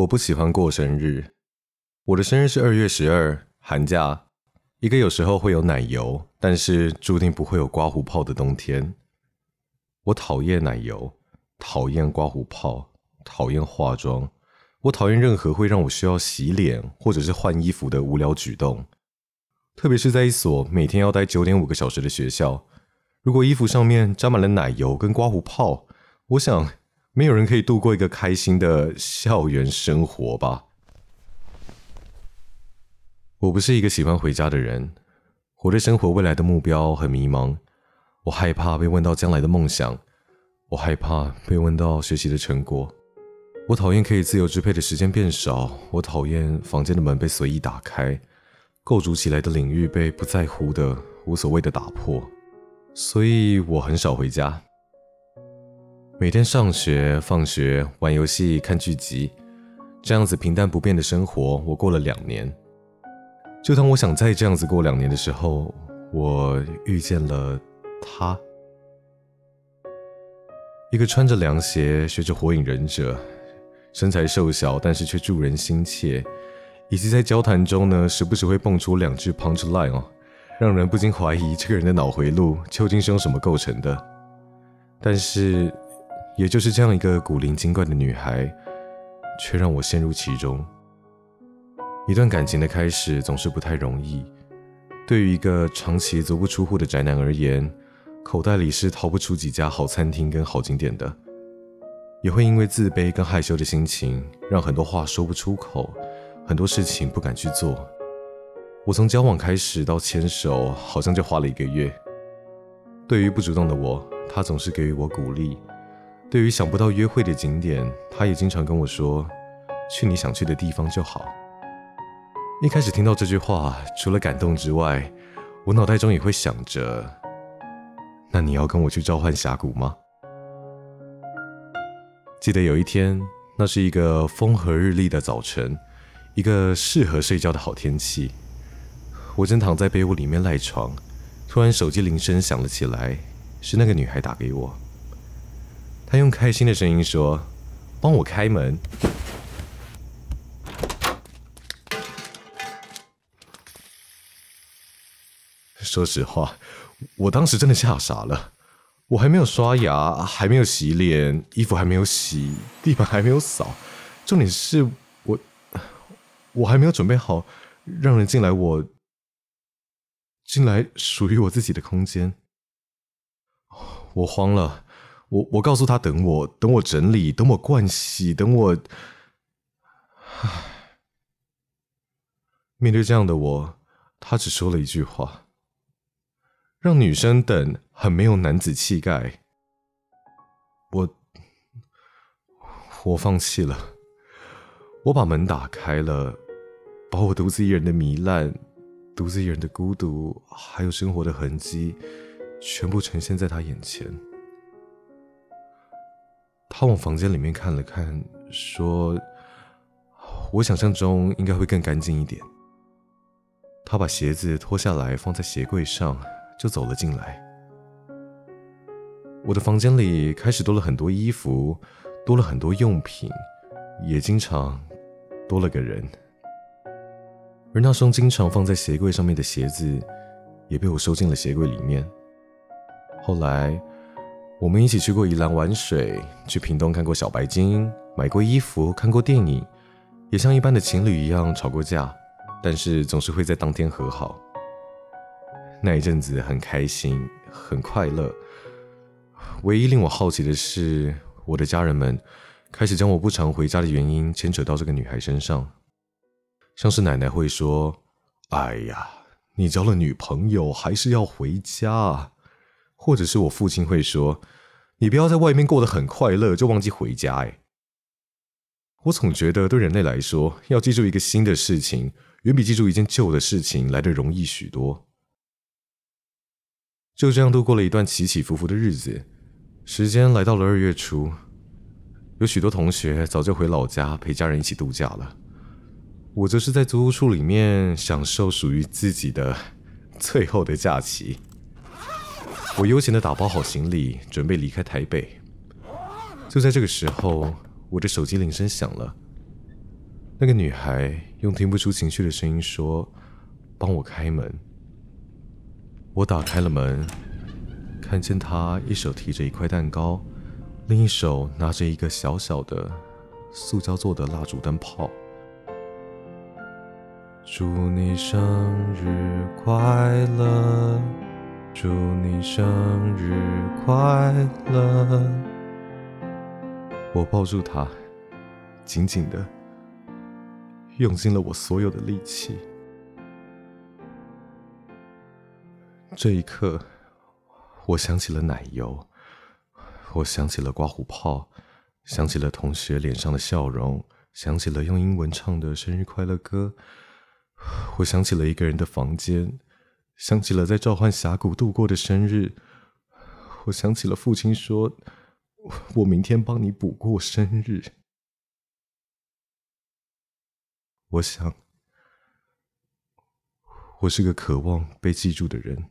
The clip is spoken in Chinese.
我不喜欢过生日。我的生日是二月十二，寒假，一个有时候会有奶油，但是注定不会有刮胡泡的冬天。我讨厌奶油，讨厌刮胡泡，讨厌化妆。我讨厌任何会让我需要洗脸或者是换衣服的无聊举动，特别是在一所每天要待九点五个小时的学校。如果衣服上面沾满了奶油跟刮胡泡，我想。没有人可以度过一个开心的校园生活吧？我不是一个喜欢回家的人，我对生活未来的目标很迷茫。我害怕被问到将来的梦想，我害怕被问到学习的成果。我讨厌可以自由支配的时间变少，我讨厌房间的门被随意打开，构筑起来的领域被不在乎的、无所谓的打破。所以我很少回家。每天上学、放学、玩游戏、看剧集，这样子平淡不变的生活，我过了两年。就当我想再这样子过两年的时候，我遇见了他，一个穿着凉鞋、学着火影忍者、身材瘦小但是却助人心切，以及在交谈中呢时不时会蹦出两句 punch line 哦，让人不禁怀疑这个人的脑回路究竟是用什么构成的。但是。也就是这样一个古灵精怪的女孩，却让我陷入其中。一段感情的开始总是不太容易，对于一个长期足不出户的宅男而言，口袋里是掏不出几家好餐厅跟好景点的，也会因为自卑跟害羞的心情，让很多话说不出口，很多事情不敢去做。我从交往开始到牵手，好像就花了一个月。对于不主动的我，他总是给予我鼓励。对于想不到约会的景点，他也经常跟我说：“去你想去的地方就好。”一开始听到这句话，除了感动之外，我脑袋中也会想着：“那你要跟我去召唤峡谷吗？”记得有一天，那是一个风和日丽的早晨，一个适合睡觉的好天气。我正躺在被窝里面赖床，突然手机铃声响了起来，是那个女孩打给我。他用开心的声音说：“帮我开门。”说实话，我当时真的吓傻了。我还没有刷牙，还没有洗脸，衣服还没有洗，地板还没有扫。重点是我，我还没有准备好让人进来，我进来属于我自己的空间。我慌了。我我告诉他等我等我整理等我盥洗等我，唉，面对这样的我，他只说了一句话：“让女生等很没有男子气概。”我我放弃了，我把门打开了，把我独自一人的糜烂、独自一人的孤独，还有生活的痕迹，全部呈现在他眼前。他往房间里面看了看，说：“我想象中应该会更干净一点。”他把鞋子脱下来放在鞋柜上，就走了进来。我的房间里开始多了很多衣服，多了很多用品，也经常多了个人。而那双经常放在鞋柜上面的鞋子，也被我收进了鞋柜里面。后来。我们一起去过宜兰玩水，去屏东看过小白鲸，买过衣服，看过电影，也像一般的情侣一样吵过架，但是总是会在当天和好。那一阵子很开心，很快乐。唯一令我好奇的是，我的家人们开始将我不常回家的原因牵扯到这个女孩身上，像是奶奶会说：“哎呀，你交了女朋友还是要回家。”或者是我父亲会说：“你不要在外面过得很快乐，就忘记回家。”哎，我总觉得对人类来说，要记住一个新的事情，远比记住一件旧的事情来的容易许多。就这样度过了一段起起伏伏的日子。时间来到了二月初，有许多同学早就回老家陪家人一起度假了，我则是在租屋处里面享受属于自己的最后的假期。我悠闲的打包好行李，准备离开台北。就在这个时候，我的手机铃声响了，那个女孩用听不出情绪的声音说：“帮我开门。”我打开了门，看见她一手提着一块蛋糕，另一手拿着一个小小的塑胶做的蜡烛灯泡。祝你生日快乐！祝你生日快乐！我抱住他，紧紧的，用尽了我所有的力气。这一刻，我想起了奶油，我想起了刮胡泡，想起了同学脸上的笑容，想起了用英文唱的生日快乐歌。我想起了一个人的房间，想起了在召唤峡谷度过的生日。我想起了父亲说：“我明天帮你补过生日。”我想，我是个渴望被记住的人。